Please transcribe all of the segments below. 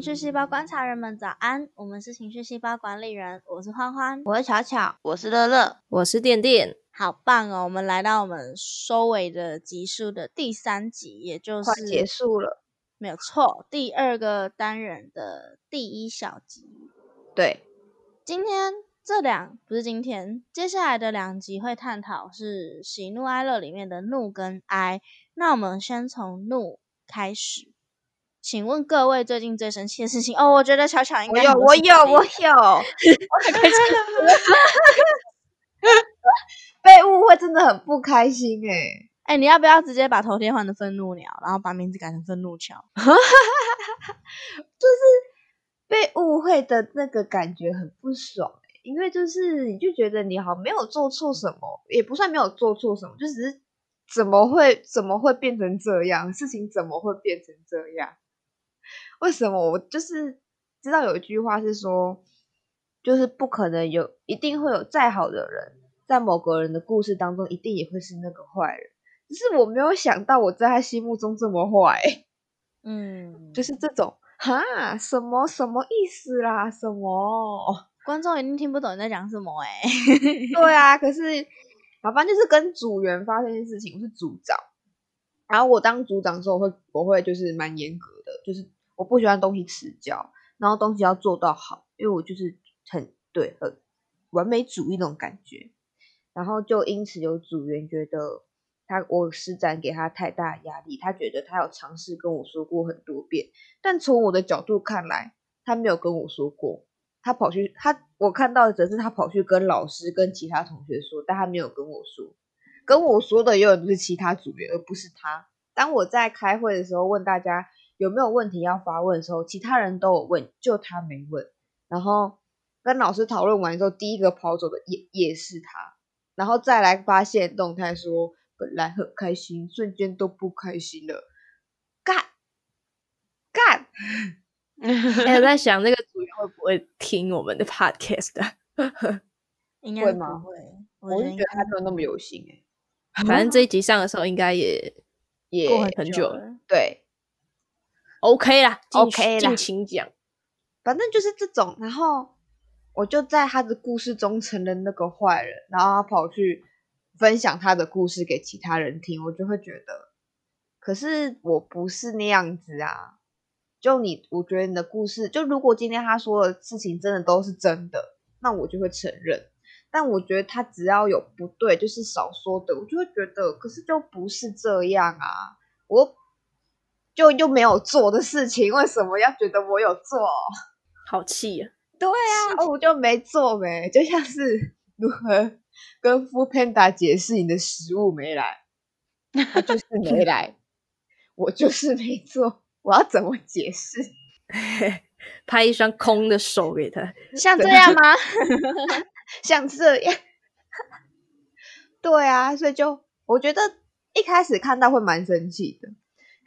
情绪细胞观察人们，早安！我们是情绪细胞管理人，我是欢欢，我是巧巧，我是乐乐，我是电电。好棒哦！我们来到我们收尾的集数的第三集，也就是结束了，没有错，第二个单元的第一小集。对，今天这两不是今天，接下来的两集会探讨是喜怒哀乐里面的怒跟哀。那我们先从怒开始。请问各位最近最生气的事情？哦，我觉得巧巧应该有，我有，我有，我很开心。被误会真的很不开心哎哎，你要不要直接把头贴换成愤怒鸟，然后把名字改成愤怒桥？就是被误会的那个感觉很不爽因为就是你就觉得你好没有做错什么，也不算没有做错什么，就只是怎么会怎么会变成这样？事情怎么会变成这样？为什么我就是知道有一句话是说，就是不可能有，一定会有再好的人，在某个人的故事当中，一定也会是那个坏人。只是我没有想到，我在他心目中这么坏。嗯，就是这种哈，什么什么意思啦？什么？观众一定听不懂你在讲什么哎。对啊，可是，反正就是跟组员发生一件事情，我是组长，然后我当组长之后，会我会就是蛮严格的，就是。我不喜欢东西迟交，然后东西要做到好，因为我就是很对很完美主义那种感觉，然后就因此有组员觉得他我施展给他太大压力，他觉得他有尝试跟我说过很多遍，但从我的角度看来，他没有跟我说过，他跑去他我看到的则是他跑去跟老师跟其他同学说，但他没有跟我说，跟我说的永远都是其他组员，而不是他。当我在开会的时候问大家。有没有问题要发问的时候，其他人都有问，就他没问。然后跟老师讨论完之后，第一个跑走的也也是他。然后再来发现动态说，本来很开心，瞬间都不开心了。干干！我在想那个组员会不会听我们的 podcast？应该会吗？会。我是觉得他没有那么有心哎。反正这一集上的时候，应该也也很久了。对。OK 啦，OK 啦，尽情讲。反正就是这种，然后我就在他的故事中成了那个坏人，然后他跑去分享他的故事给其他人听，我就会觉得，可是我不是那样子啊。就你，我觉得你的故事，就如果今天他说的事情真的都是真的，那我就会承认。但我觉得他只要有不对，就是少说的，我就会觉得，可是就不是这样啊，我。就又没有做的事情，为什么要觉得我有做？好气啊！对啊，我就没做呗，就像是如何跟 f Panda 解释你的食物没来，他就是没 来，我就是没做，我要怎么解释？拍一双空的手给他，像这样吗？像这样？对啊，所以就我觉得一开始看到会蛮生气的。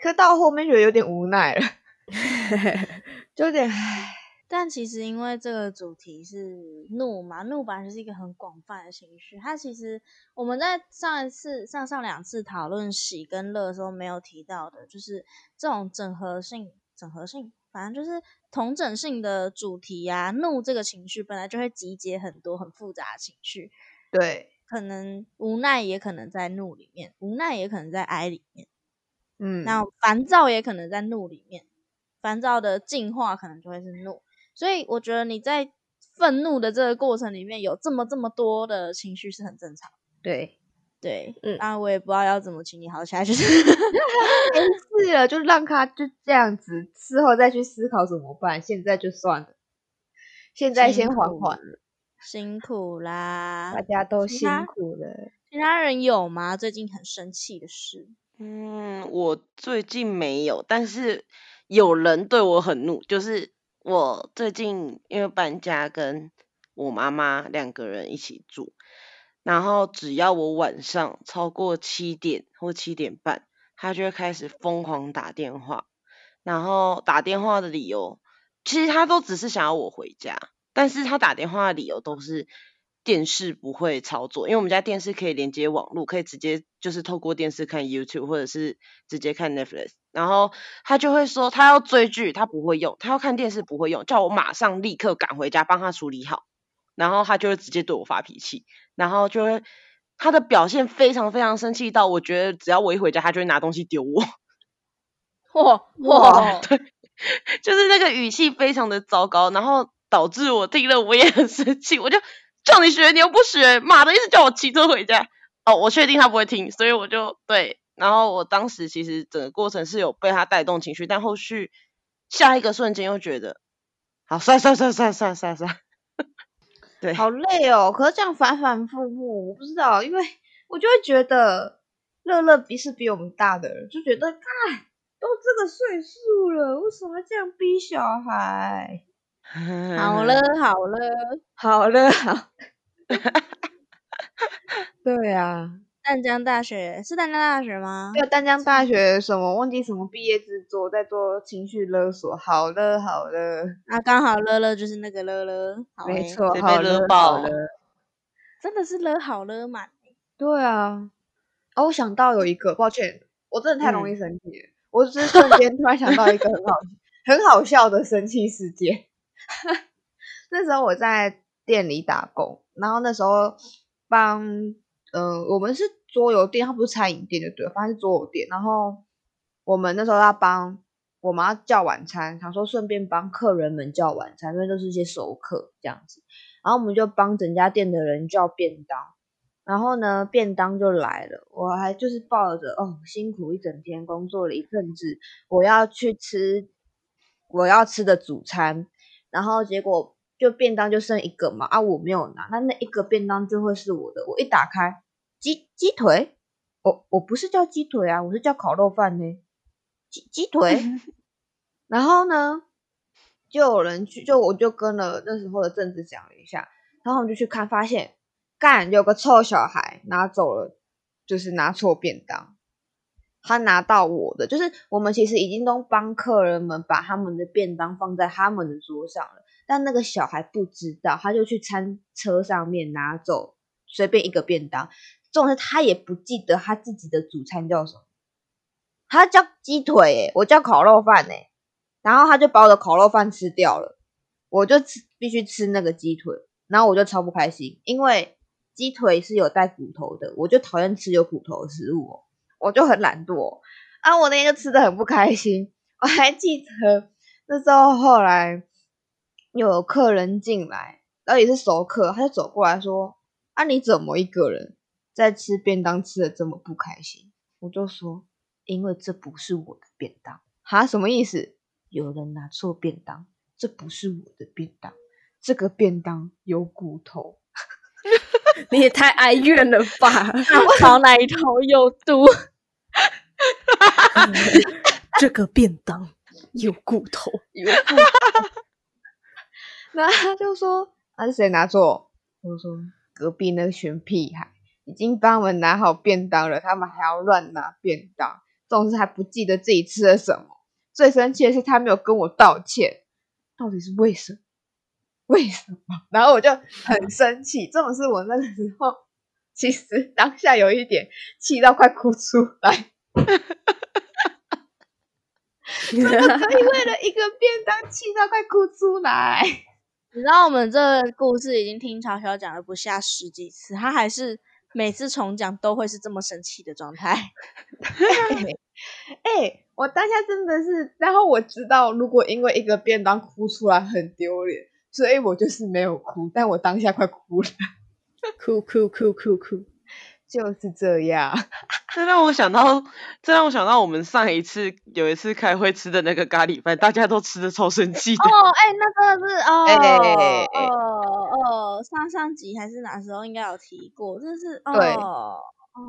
可到后面觉得有点无奈了，就有点唉。但其实因为这个主题是怒嘛，怒本来就是一个很广泛的情绪。它其实我们在上一次、上上两次讨论喜跟乐的时候没有提到的，就是这种整合性、整合性，反正就是同整性的主题呀。怒这个情绪本来就会集结很多很复杂的情绪，对，可能无奈也可能在怒里面，无奈也可能在哀里面。嗯，那烦躁也可能在怒里面，烦躁的进化可能就会是怒，所以我觉得你在愤怒的这个过程里面有这么这么多的情绪是很正常。对，对，嗯，那我也不知道要怎么请你好起来，就是 没事了，就让他就这样子，事后再去思考怎么办。现在就算了，现在先缓缓了，辛苦啦，大家都辛苦了。其他人有吗？最近很生气的事？嗯，我最近没有，但是有人对我很怒，就是我最近因为搬家，跟我妈妈两个人一起住，然后只要我晚上超过七点或七点半，他就会开始疯狂打电话，然后打电话的理由，其实他都只是想要我回家，但是他打电话的理由都是电视不会操作，因为我们家电视可以连接网络，可以直接就是透过电视看 YouTube 或者是直接看 Netflix。然后他就会说他要追剧，他不会用；他要看电视不会用，叫我马上立刻赶回家帮他处理好。然后他就会直接对我发脾气，然后就会他的表现非常非常生气到我觉得只要我一回家，他就会拿东西丢我。哇哇，对，就是那个语气非常的糟糕，然后导致我听了我也很生气，我就叫你学，你又不学，妈的，一直叫我骑车回家。哦，我确定他不会听，所以我就对，然后我当时其实整个过程是有被他带动情绪，但后续下一个瞬间又觉得，好，算算算算算算算，对，好累哦。可是这样反反复复，我不知道，因为我就会觉得乐乐比是比我们大的人，就觉得，看都这个岁数了，为什么这样逼小孩？好了好了好了好，对啊，淡江大学是淡江大学吗？对，淡江大学什么忘记什么毕业制作，在做情绪勒索。好了好了，啊，刚好乐乐就是那个乐乐，没错，好了勒爆了。真的是勒好勒满。对啊，哦，我想到有一个，抱歉，我真的太容易生气了。我只是瞬间突然想到一个很好很好笑的生气事件。那时候我在店里打工，然后那时候帮，嗯、我们是桌游店，它不是餐饮店，就对，反正是桌游店。然后我们那时候要帮我们要叫晚餐，想说顺便帮客人们叫晚餐，因为都是一些熟客这样子。然后我们就帮整家店的人叫便当。然后呢，便当就来了，我还就是抱着哦，辛苦一整天，工作了一阵子，我要去吃我要吃的主餐，然后结果就便当就剩一个嘛，啊，我没有拿，那那一个便当就会是我的，我一打开，鸡鸡腿，我我不是叫鸡腿啊，我是叫烤肉饭呢，鸡鸡腿，然后呢，就有人去，就我就跟了那时候的正子讲了一下，然后我们就去看，发现。干有个臭小孩拿走了，就是拿错便当，他拿到我的，就是我们其实已经都帮客人们把他们的便当放在他们的桌上了，但那个小孩不知道，他就去餐车上面拿走随便一个便当，重点是他也不记得他自己的主餐叫什么，他叫鸡腿，我叫烤肉饭，然后他就把我的烤肉饭吃掉了，我就吃必须吃那个鸡腿，然后我就超不开心，因为。鸡腿是有带骨头的，我就讨厌吃有骨头的食物、我就很懒惰、哦、啊。我那天就吃的很不开心，我还记得那时候后来有客人进来，然后也是熟客，他就走过来说：“啊，你怎么一个人在吃便当吃的这么不开心？”我就说：“因为这不是我的便当。”哈，什么意思？有人拿错便当，这不是我的便当，这个便当有骨头。你也太哀怨了吧！朝哪一头有毒？这个便当有骨头，有骨头。然后他就说：“啊，是谁拿错？”我说：“隔壁那群屁孩已经帮我们拿好便当了，他们还要乱拿便当，总是还不记得自己吃了什么。最生气的是他没有跟我道歉，到底是为什么？”为什么？然后我就很生气，这种事我那个时候其实当下有一点气到快哭出来，怎么可以为了一个便当气到快哭出来？你知道我们这个故事已经听乔乔讲了不下十几次，他还是每次重讲都会是这么生气的状态。哎、欸，我当下真的是，然后我知道，如果因为一个便当哭出来很丢脸。所以我就是没有哭，但我当下快哭了，哭哭哭哭哭，就是这样。这让我想到，这让我想到我们上一次有一次开会吃的那个咖喱饭，大家都吃的超生气的。哦，哎、欸，那真的是哦，哎哦哦，上上集还是哪时候应该有提过，真的是哦，对哦，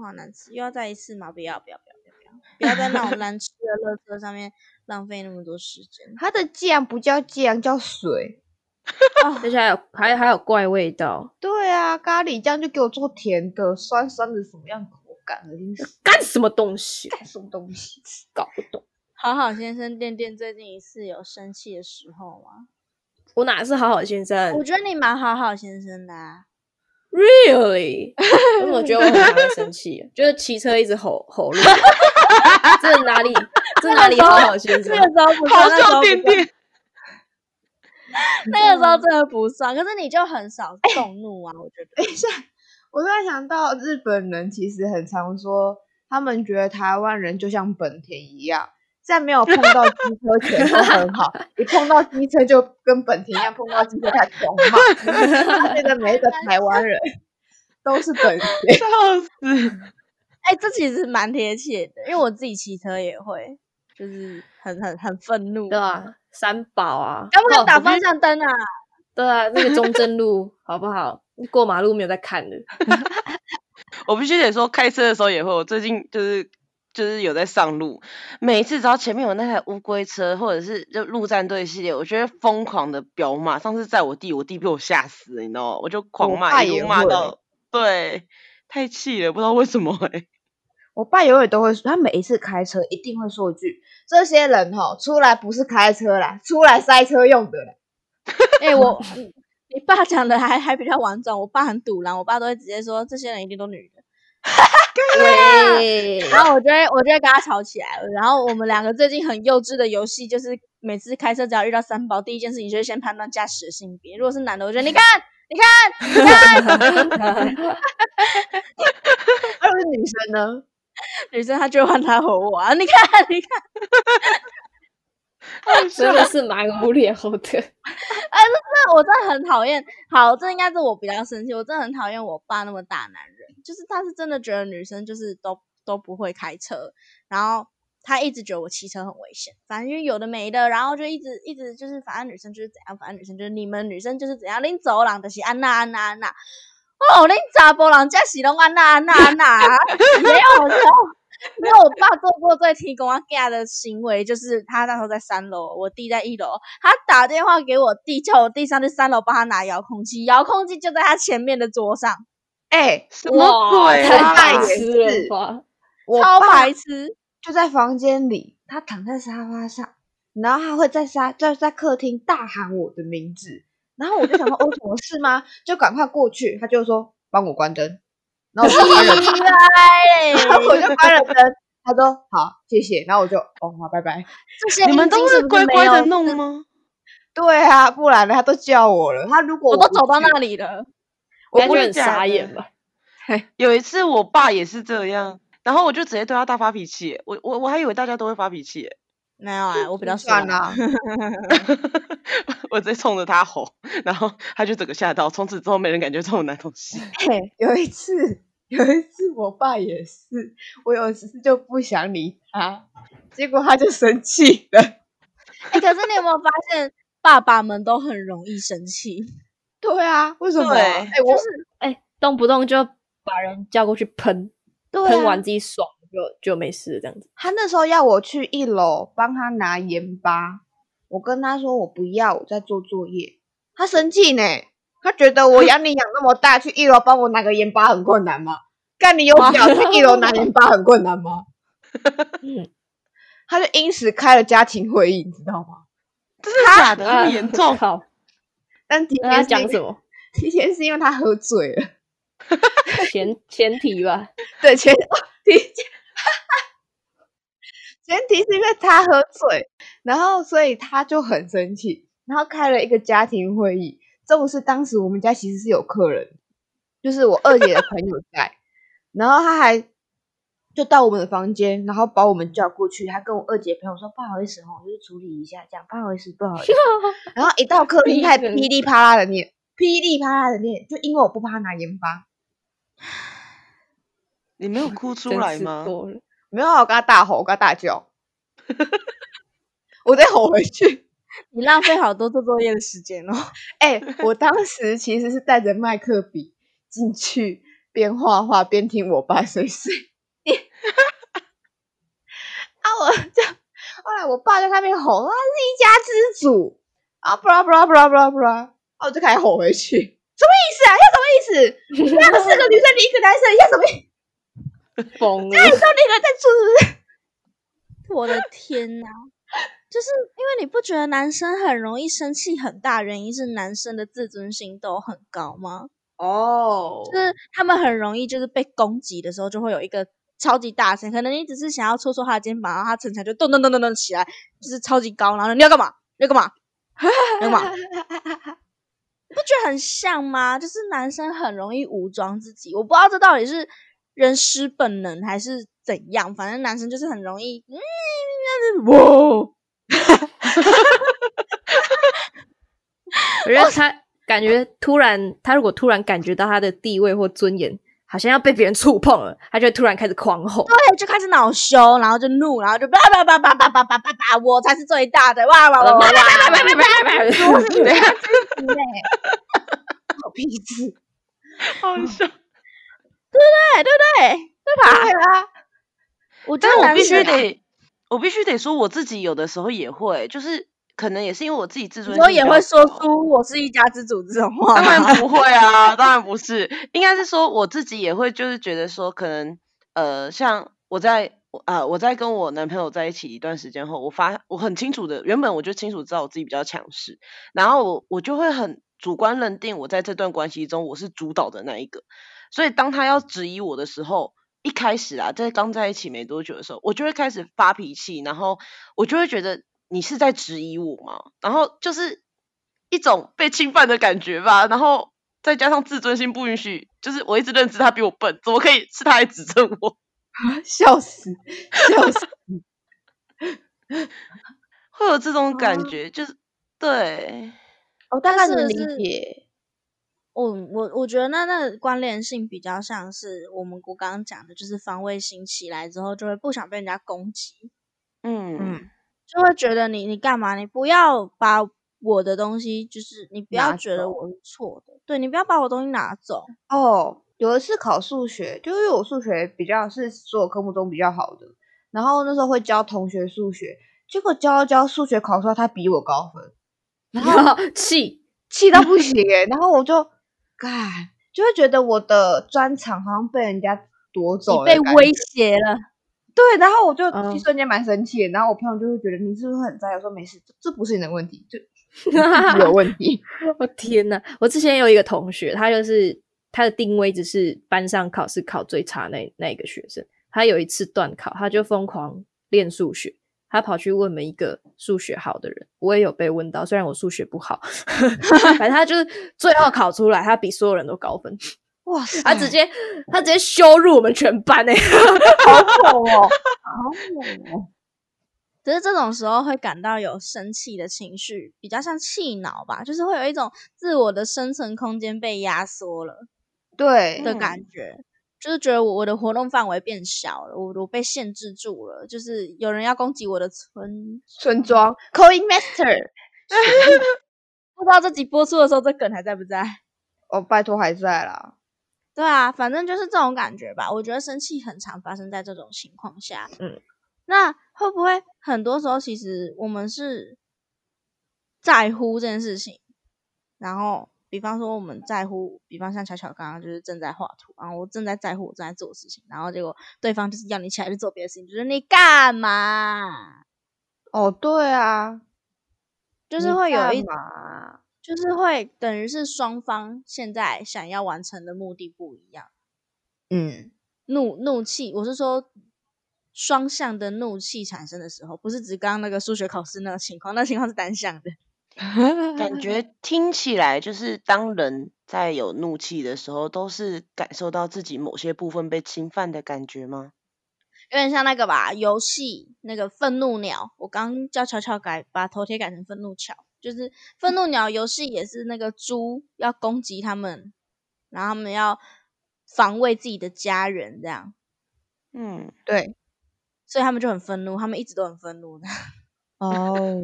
好难吃，又要再一次吗？不要不要不要不要不要，在那种难吃的乐色上面浪费那么多时间。它的酱不叫酱，叫水。而且还有还还有怪味道。对啊，咖喱酱就给我做甜的，酸酸的，什么样口感？恶心死！干什么东西？干什么东西？搞不懂。好好先生店店最近一次有生气的时候吗？我哪是好好先生？我觉得你蛮好好先生的啊。Really？我怎么觉得我很常会生气？就是骑车一直吼吼路，这哪里这哪里好好先生好笑点点。那个时候真的不算。可是你就很少动怒啊，我觉得。等一下，我突然想到，日本人其实很常说，他们觉得台湾人就像本田一样，在没有碰到机车前都很好，一碰到机车就跟本田一样，碰到机车开始狂骂。他觉得每一个台湾人都是本田。笑死！哎、这其实蛮贴切的，因为我自己骑车也会，就是很很很愤怒。对啊，三宝啊，要不要打方向灯啊？对啊，那个中正路好不好？过马路没有在看的 我必须得说，开车的时候也会。我最近就是就是有在上路，每一次只要前面有那台乌龟车，或者是就陆战队系列，我觉得疯狂的飙骂。上次在我弟，我弟被我吓死，你知道吗？我就狂我骂，一路骂到对，太气了，不知道为什么哎、我爸永远都会说，他每一次开车一定会说一句：“这些人哈，出来不是开车啦，出来塞车用的啦。哎、我你你爸讲的还还比较婉转，我爸很堵然，我爸都会直接说这些人一定都女的，对，然后我就会我就会跟他吵起来了。然后我们两个最近很幼稚的游戏就是每次开车只要遇到三宝，第一件事情就是先判断驾驶的性别，如果是男的，我就你看你看你看，那如果是女生呢？女生她就会换他吼我啊，你看你看。真的是蛮无聊的。那我真的很讨厌，好，这应该是我比较生气。我真的很讨厌我爸那么大男人，就是他是真的觉得女生就是都都不会开车，然后他一直觉得我骑车很危险，反正因为有的没的，然后就一直一直就是反正女生就是怎样，反正女生就是你们女生就是怎样，拎走廊的是安娜安娜安娜，哦，恁查甫人家是拢安娜安娜安娜，没有没有。因为我爸做过最提供我干的行为，就是他那时候在三楼，我弟在一楼，他打电话给我弟，叫我弟上去三楼帮他拿遥控器，遥控器就在他前面的桌上，哎、什么鬼太啊？白痴了吧？超我超白痴。就在房间里，他躺在沙发上，然后他会在沙在在客厅大喊我的名字，然后我就想说，哦，什么事吗？就赶快过去，他就说帮我关灯，然后我就关了灯，然后我就关了灯，他说好，谢谢，然后我就哦好，拜拜。这些你们都是不乖乖的弄吗？对啊，不然呢？他都叫我了，他如果我都走到那里了。我不是假的傻眼吧？有一次我爸也是这样，然后我就直接对他大发脾气耶。我我我还以为大家都会发脾气耶，没有啊，我比较算爽。啦，我直接冲着他吼，然后他就整个吓到，从此之后没人敢觉这种男东西。嘿，有一次，有一次我爸也是，我有一次就不想理他，结果他就生气了。哎、可是你有没有发现，爸爸们都很容易生气？对啊，为什么？对哎、我哎，动不动就把人叫过去喷，喷完自己爽就就没事了这样子。他那时候要我去一楼帮他拿盐巴，我跟他说我不要，我在做作业。他生气呢，他觉得我养你养那么大，去一楼帮我拿个盐巴很困难吗？干你有脚去一楼拿盐巴很困难吗？嗯，他就因此开了家庭会议，你知道吗？真的假的？这么严重？好，但提前讲什么？提前是因为他喝醉了，前前提吧，对前哦提前，前提是因为他喝醉，然后所以他就很生气，然后开了一个家庭会议。这不是当时我们家其实是有客人，就是我二姐的朋友在，然后他还就到我们的房间，然后把我们叫过去，他跟我二姐朋友说不好意思哦，就是处理一下这样，不好意思不好意思。然后一到客厅，他还噼里啪啦的念，噼里啪啦的念，就因为我不帮他拿盐巴，你没有哭出来吗？没有，我跟他大吼，我跟他大叫，我再吼回去。你浪费好多做作业的时间哦。哎、我当时其实是带着麦克笔进去，边画画边听我爸碎碎念。啊，我就后来我爸在那边吼，他是一家之主啊，布拉布拉布拉布拉布拉，啊，我就开始吼回去，什么意思啊？要什么意思？两个四个女生，你一个男生，要什么意思？疯了家，里都那个人在住，是不是？我的天呐！就是因为你不觉得男生很容易生气很大，原因是男生的自尊心都很高吗？哦，就是他们很容易就是被攻击的时候就会有一个超级大声，可能你只是想要戳戳他的肩膀，然后他逞强就咚咚咚咚咚起来，就是超级高，然后你要干嘛？你要干嘛？你要干嘛？你 不觉得很像吗？就是男生很容易武装自己，我不知道这到底是人失本能还是怎样，反正男生就是很容易，嗯，哇，我觉得他感觉突然，他如果突然感觉到他的地位或尊严好像要被别人触碰了，他就会突然开始狂吼。对，就开始恼羞，然后就怒，然后就叭叭叭叭叭叭叭叭叭，我才是最大的，哇哇哇哇哇！我是以为他真的好屁事，好笑。对对对？对吧？对？啊，我觉但我必须得，我必须得说，我自己有的时候也会，就是可能也是因为我自己自尊心比较会说出“我是一家之主”这种话当？然不会啊，当然不是，应该是说我自己也会，就是觉得说，可能呃，像我在啊我在跟我男朋友在一起一段时间后，我发我很清楚的，原本我就清楚知道我自己比较强势，然后我我就会很主观认定我在这段关系中我是主导的那一个，所以当他要质疑我的时候，一开始啊，在刚在一起没多久的时候，我就会开始发脾气，然后我就会觉得你是在质疑我吗？然后就是一种被侵犯的感觉吧，然后再加上自尊心不允许，就是我一直认知他比我笨，怎么可以是他来指正我？笑死，笑死。会有这种感觉，就是对，我大概但是能理解。我我我觉得那那个关联性比较像是我们我刚刚讲的，就是防卫心起来之后，就会不想被人家攻击，嗯嗯就会觉得你你干嘛？你不要把我的东西，就是你不要觉得我是错的，对你不要把我东西拿走。哦，有一次考数学，就因为我数学比较是所有科目中比较好的，然后那时候会教同学数学，结果教教数学考出来他比我高分，然后 气，气到不行诶、然后我就，干，就会觉得我的专长好像被人家夺走了，你被威。胁了，对，然后我就嗯一瞬间蛮生气的，然后我朋友就会觉得你是不是很在意？我说没事，这这不是你的问题，就 有问题。我天呐，我之前有一个同学，他就是他的定位只是班上考试考最差那那一个学生。他有一次断考，他就疯狂练数学，他跑去问每一个数学好的人，我也有被问到，虽然我数学不好，反正他就是最后考出来，他比所有人都高分，哇。塞，他直接他直接羞辱我们全班哎、好猛哦，好猛哦。只是这种时候会感到有生气的情绪，比较像气恼吧，就是会有一种自我的生存空间被压缩了对的嗯感觉，就是觉得我我的活动范围变小了，我我被限制住了，就是有人要攻击我的村，村庄 Coin Master，不知道这集播出的时候这梗还在不在？哦，拜托还在啦。对啊，反正就是这种感觉吧。我觉得生气很常发生在这种情况下。嗯，那会不会很多时候其实我们是在乎这件事情，然后比方说我们在乎，比方像巧巧刚刚就是正在画图，然后我正在在乎我正在做的事情，然后结果对方就是要你起来去做别的事情，就是你干嘛？哦，对啊，就是会有一就是会等于是双方现在想要完成的目的不一样。嗯，怒怒气，我是说双向的怒气产生的时候，不是指刚刚那个数学考试那个情况，那情况是单向的。感觉听起来就是当人在有怒气的时候，都是感受到自己某些部分被侵犯的感觉吗？有点像那个吧，游戏那个愤怒鸟，我刚叫巧巧改，把头贴改成愤怒巧，就是愤怒鸟游戏也是那个猪要攻击他们，然后他们要防卫自己的家人，这样，嗯，对，所以他们就很愤怒，他们一直都很愤怒的，哦，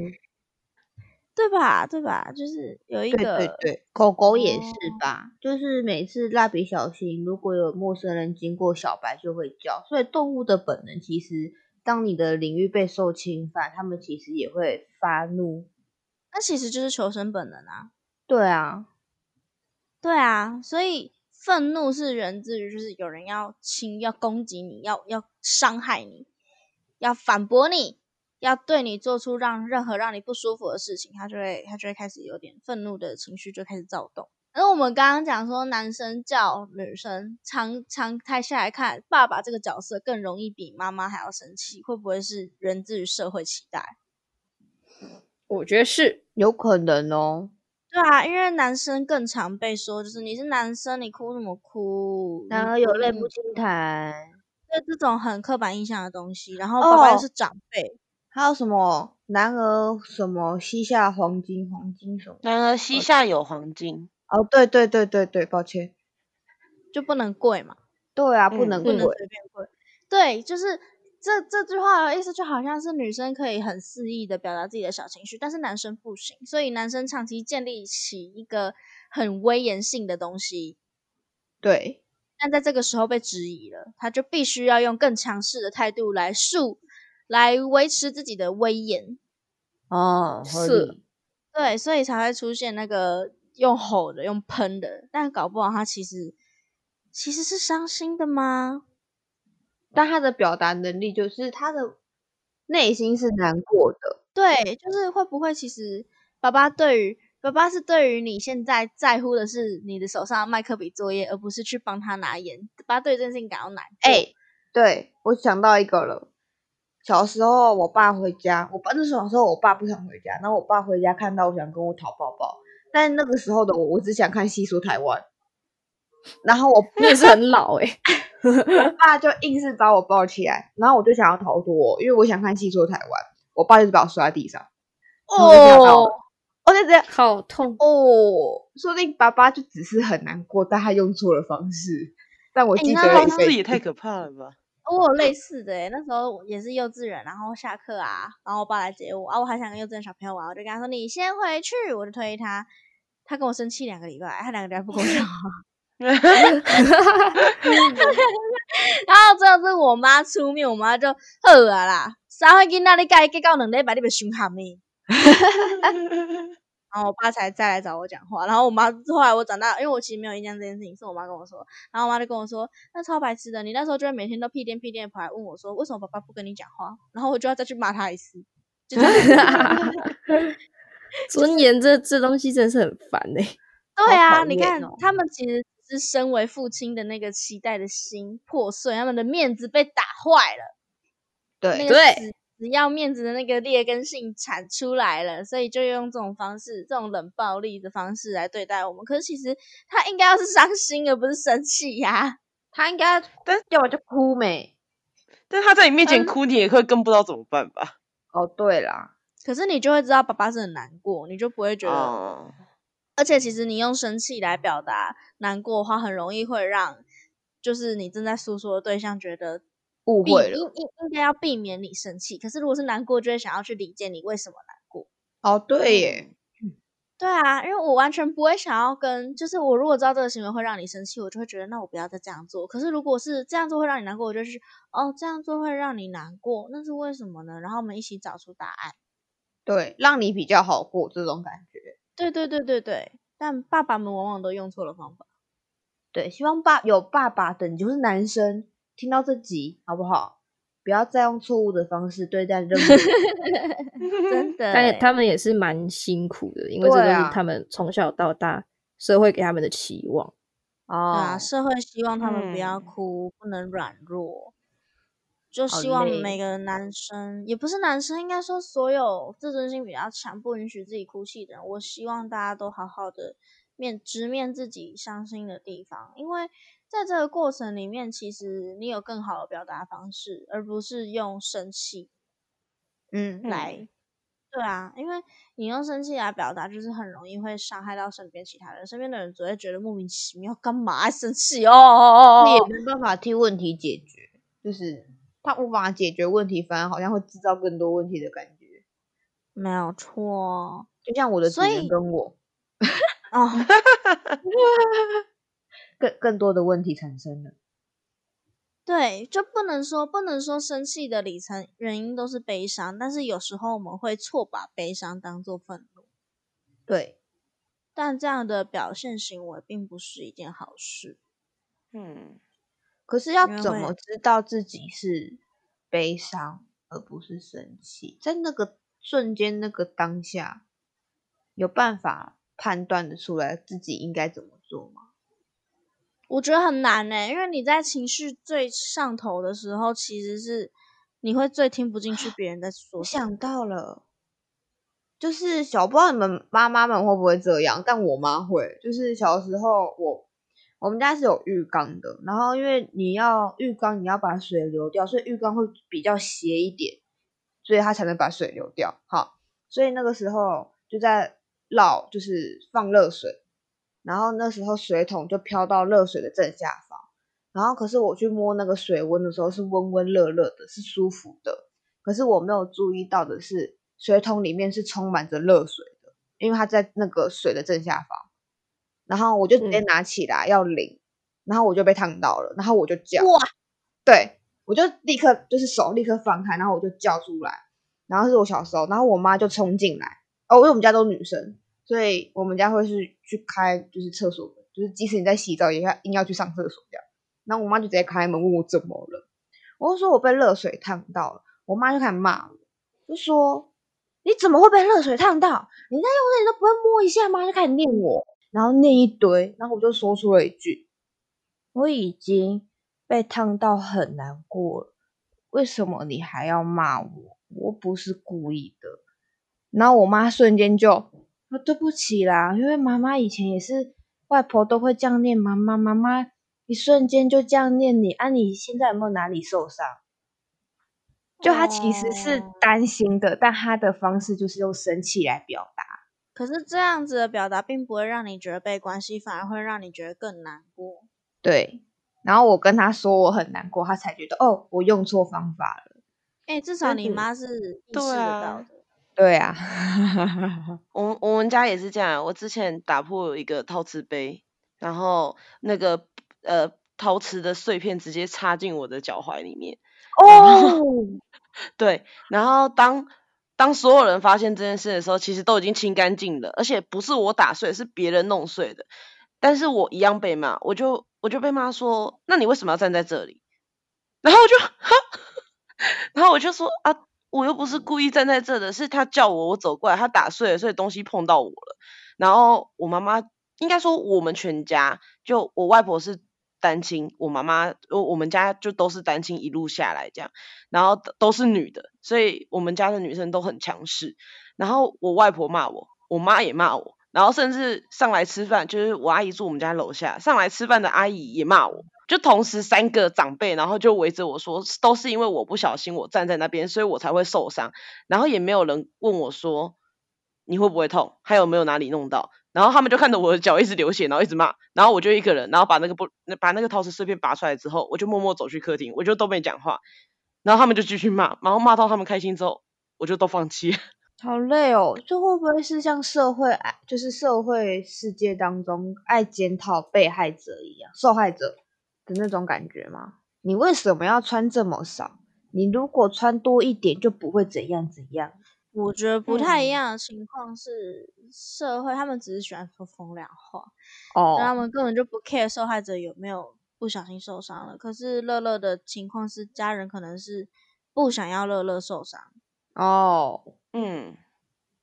对吧？对吧？就是有一个对对，狗狗也是哦吧？就是每次蜡笔小新如果有陌生人经过，小白就会叫，所以动物的本能其实，当你的领域被受侵犯，它们其实也会发怒。那其实就是求生本能啊。对啊，对啊，所以愤怒是源自于就是有人要侵、要攻击你、要要伤害你、要反驳你、要对你做出让任何让你不舒服的事情，他就会他就会开始有点愤怒的情绪就开始躁动。而我们刚刚讲说，男生叫女生，常常态下来看，爸爸这个角色更容易比妈妈还要生气，会不会是源自于社会期待？我觉得是有可能哦。对啊，因为男生更常被说，就是你是男生，你哭什么哭？男儿有泪不你轻弹。对这种很刻板印象的东西，然后爸爸又哦是长辈，还有什么男儿什么膝下黄金，黄金什么？男儿膝下有黄金，哦，对对对对对，抱歉。就不能跪嘛，对啊，嗯不能不能跪。随便跪。对，就是这这句话的意思，就好像是女生可以很肆意的表达自己的小情绪，但是男生不行，所以男生长期建立起一个很威严性的东西，对，但在这个时候被质疑了，他就必须要用更强势的态度来树，来维持自己的威严。哦，是。对，所以才会出现那个用吼的、用喷的，但搞不好他其实其实是伤心的吗？但他的表达能力就是他的内心是难过的。对，就是会不会其实爸爸对于爸爸是对于你现在在乎的是你的手上的麦克笔作业，而不是去帮他拿盐。爸爸对这件事情感到难过。哎、对我想到一个了。小时候我爸回家，我爸那时候小时候我爸不想回家，然后我爸回家看到我想跟我讨抱抱，但那个时候的我，我只想看《戏说台湾》，然后我你也是很老哎、我爸就硬是把我抱起来，然后我就想要逃脱，因为我想看《戏说台湾》，我爸就是把我摔在地上，哦了，我就这样好痛。哦，说不定爸爸就只是很难过，但他用错了方式，但我哎记得了一辈子。也太可怕了吧！我有类似的诶、那时候也是幼稚园，然后下课啊，然后我爸来接我啊，我还想跟幼稚园小朋友玩，我就跟他说你先回去，我就推他，他跟我生气两个礼拜，他两个礼拜不跟我讲话，然后最后是我妈出面，我妈就好啊啦，三岁囡仔你甲伊结到两礼拜，你别伤喊呢。然后我爸才再来找我讲话，然后我妈后来我长大，因为我其实没有印象这件事情，是我妈跟我说，然后我妈就跟我说，那超白痴的，你那时候就会每天都屁颠屁颠地跑来问我说，为什么爸爸不跟你讲话？然后我就要再去骂他一次，就这样 尊严这这东西真是很烦哎、对啊，讨你看他们其实是身为父亲的那个期待的心破碎，他们的面子被打坏了。那对个对死死要面子的那个劣根性产出来了，所以就用这种方式，这种冷暴力的方式来对待我们。可是其实他应该要是伤心，而不是生气呀、他应该，但要么就哭没。但他在你面前嗯哭，你也会更不知道怎么办吧？哦，对啦，可是你就会知道爸爸是很难过，你就不会觉得。哦，而且其实你用生气来表达难过的话，很容易会让就是你正在诉说的对象觉得避误会了。应应应该要避免你生气。可是如果是难过，就会想要去理解你为什么难过。哦，对耶，对啊，因为我完全不会想要跟，就是我如果知道这个行为会让你生气，我就会觉得那我不要再这样做。可是如果是这样做会让你难过，我就是哦这样做会让你难过，那是为什么呢？然后我们一起找出答案。对，让你比较好过这种感觉。对对对对对，但爸爸们往往都用错了方法。对，希望爸有爸爸的你就是男生，听到这集好不好？不要再用错误的方式对待任何人。真的欸，但他们也是蛮辛苦的，因为这都对啊是他们从小到大社会给他们的期望。对啊，哦，社会希望他们不要嗯哭，不能软弱，就希望每个男生，也不是男生，应该说所有自尊心比较强、不允许自己哭泣的人，我希望大家都好好的面直面自己伤心的地方，因为在这个过程里面，其实你有更好的表达方式，而不是用生气嗯，来。对啊，因为你用生气来表达，就是很容易会伤害到身边其他人，身边的人只会觉得莫名其妙，干嘛生气哦哦？他也没办法替问题解决，就是他无法解决问题，反而好像会制造更多问题的感觉。没有错就像我的主人所以跟我，哦，更更多的问题产生了。对，就不能说不能说生气的里程原因都是悲伤，但是有时候我们会错把悲伤当做愤怒，对，但这样的表现行为并不是一件好事。嗯，可是要怎么知道自己是悲伤而不是生气？在那个瞬间、那个当下，有办法判断的出来自己应该怎么做吗？我觉得很难呢、因为你在情绪最上头的时候，其实是你会最听不进去别人在说我。想到了，就是小不知道你们妈妈们会不会这样，但我妈会。就是小时候我我们家是有浴缸的，然后因为你要浴缸你要把水流掉，所以浴缸会比较斜一点，所以它才能把水流掉。好，所以那个时候就在绕，就是放热水，然后那时候水桶就飘到热水的正下方。然后可是我去摸那个水温的时候是温温热热的，是舒服的。可是我没有注意到的是，水桶里面是充满着热水的，因为它在那个水的正下方。然后我就直接嗯拿起来要淋，然后我就被烫到了，然后我就叫，哇，对我就立刻就是手立刻放开，然后我就叫出来。然后是我小时候，然后我妈就冲进来，哦，因为我们家都是女生，所以我们家会是去开就是厕所门，就是即使你在洗澡也要硬要去上厕所这样。然后我妈就直接开门问我怎么了，我就说我被热水烫到了，我妈就开始骂我，就说你怎么会被热水烫到？你在用热你都不会摸一下吗？就开始念我，然后念一堆，然后我就说出了一句：我已经被烫到很难过了，为什么你还要骂我？我不是故意的。然后我妈瞬间就说对不起啦，因为妈妈以前也是外婆都会这样念妈妈，妈妈一瞬间就这样念你，啊，你现在有没有哪里受伤？就他其实是哦担心的，但他的方式就是用生气来表达。可是这样子的表达并不会让你觉得被关心，反而会让你觉得更难过。对，然后我跟他说我很难过，他才觉得哦，我用错方法了。哎、至少你妈是意识得啊到的。对啊，我们我们家也是这样。我之前打破有一个陶瓷杯，然后那个呃陶瓷的碎片直接插进我的脚踝里面。哦，对，然后当当所有人发现这件事的时候，其实都已经清干净了，而且不是我打碎，是别人弄碎的。但是我一样被骂，我就我就被骂说，那你为什么要站在这里？然后我就哈，然后我就说啊，我又不是故意站在这的，是他叫我，我走过来，他打碎了，所以东西碰到我了。然后我妈妈应该说我们全家，就我外婆是单亲，我妈妈我我们家就都是单亲一路下来这样，然后都都是女的，所以我们家的女生都很强势。然后我外婆骂我，我妈也骂我，然后甚至上来吃饭，就是我阿姨住我们家楼下，上来吃饭的阿姨也骂我，就同时三个长辈，然后就围着我说，都是因为我不小心我站在那边，所以我才会受伤，然后也没有人问我说你会不会痛，还有没有哪里弄到，然后他们就看着我的脚一直流血，然后一直骂，然后我就一个人，然后把那个不把那个陶瓷碎片拔出来之后，我就默默走去客厅，我就都没讲话，然后他们就继续骂，然后骂到他们开心之后，我就都放弃。好累哦，这会不会是像社会爱，就是社会世界当中爱检讨被害者一样，受害者的那种感觉吗？你为什么要穿这么少？你如果穿多一点，就不会怎样怎样。我觉得不太一嗯样的情况是，社会他们只是喜欢说风凉话，哦那他们根本就不 care 受害者有没有不小心受伤了。可是乐乐的情况是，家人可能是不想要乐乐受伤，哦，嗯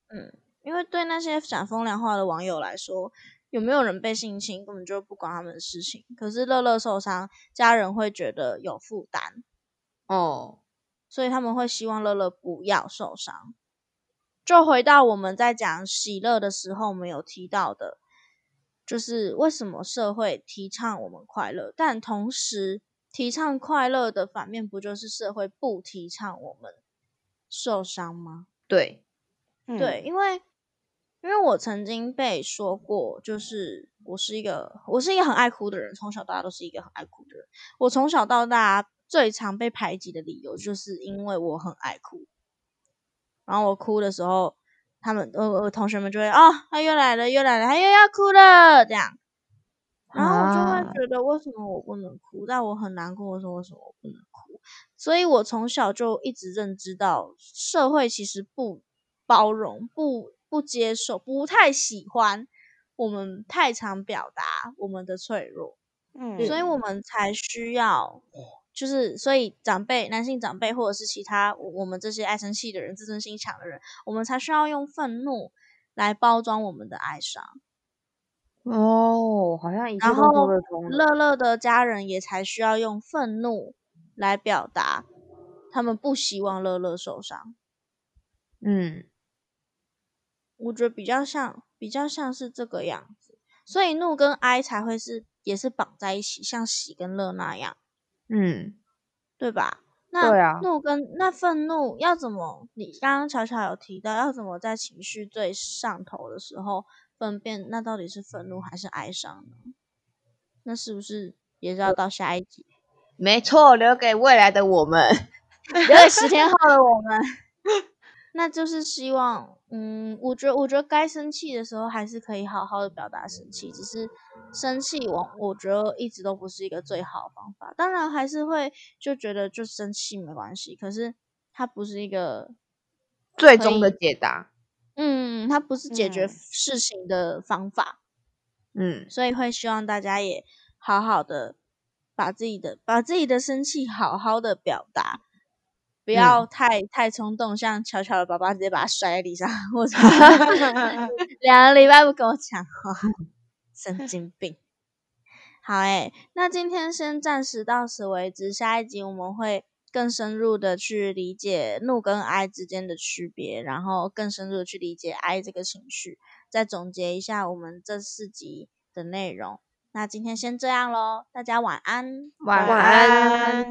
嗯，因为对那些讲风凉话的网友来说，有没有人被性侵根本就不关他们的事情。可是乐乐受伤，家人会觉得有负担，哦，所以他们会希望乐乐不要受伤。就回到我们在讲喜乐的时候，我们有提到的，就是为什么社会提倡我们快乐，但同时提倡快乐的反面，不就是社会不提倡我们受伤吗？对，嗯对，，因为因为我曾经被说过，就是我是一个我是一个很爱哭的人，从小到大都是一个很爱哭的人。我从小到大最常被排挤的理由，就是因为我很爱哭。然后我哭的时候，他们呃呃同学们就会哦，他又来了，又来了，他又要哭了，这样。然后我就啊会觉得为什么我不能哭？但我很难过，我说为什么我不能哭？所以我从小就一直认知到，社会其实不包容、不不接受、不太喜欢我们太常表达我们的脆弱，嗯，所以我们才需要，就是所以长辈、男性长辈或者是其他我我们这些爱生气的人、自尊心强的人，我们才需要用愤怒来包装我们的哀伤。哦，好像一切然后得通。乐乐的家人也才需要用愤怒来表达他们不希望乐乐受伤。嗯我觉得比较像，比较像是这个样子，所以怒跟哀才会是也是绑在一起，像喜跟乐那样，嗯，对吧？那怒跟那愤怒要怎么？你刚刚巧巧有提到，要怎么在情绪最上头的时候分辨那到底是愤怒还是哀伤呢？那是不是也是要到下一集，没错，留给未来的我们。留给十天后的我们？那就是希望，嗯，我觉得，我觉得该生气的时候还是可以好好的表达生气，只是生气我我觉得一直都不是一个最好的方法。当然还是会就觉得就生气没关系，可是它不是一个，最终的解答。嗯，它不是解决嗯事情的方法，嗯所以会希望大家也好好的把自己的把自己的生气好好的表达，不要太、太冲动，像巧巧的爸爸直接把他摔在地上，或者 两个礼拜不跟我讲话，神经病。好诶、那今天先暂时到此为止，下一集我们会更深入的去理解怒跟哀之间的区别，然后更深入的去理解哀这个情绪，再总结一下我们这四集的内容。那今天先这样喽，大家晚安。晚晚安。